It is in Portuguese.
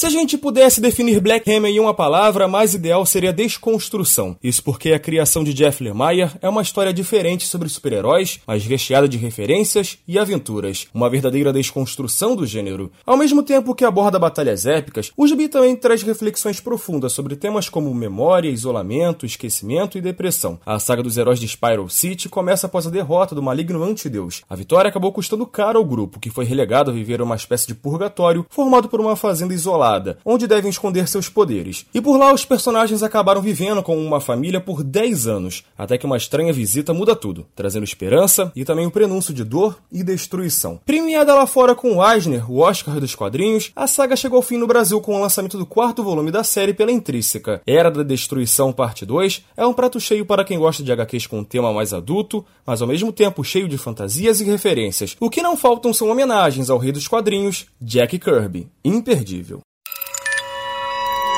Se a gente pudesse definir Black Hammer em uma palavra, mais ideal seria desconstrução. Isso porque a criação de Jeff Lemire é uma história diferente sobre super-heróis, mas recheada de referências e aventuras. Uma verdadeira desconstrução do gênero. Ao mesmo tempo que aborda batalhas épicas, o gibi também traz reflexões profundas sobre temas como memória, isolamento, esquecimento e depressão. A saga dos heróis de Spiral City começa após a derrota do maligno antideus. A vitória acabou custando caro ao grupo, que foi relegado a viver uma espécie de purgatório formado por uma fazenda isolada onde devem esconder seus poderes. E por lá os personagens acabaram vivendo com uma família por 10 anos, até que uma estranha visita muda tudo, trazendo esperança e também o prenúncio de dor e destruição. Premiada lá fora com Eisner, o Oscar dos quadrinhos, a saga chegou ao fim no Brasil com o lançamento do quarto volume da série pela Intrínseca. Era da Destruição Parte 2 é um prato cheio para quem gosta de HQs com um tema mais adulto, mas ao mesmo tempo cheio de fantasias e referências. O que não faltam são homenagens ao rei dos quadrinhos, Jack Kirby. Imperdível.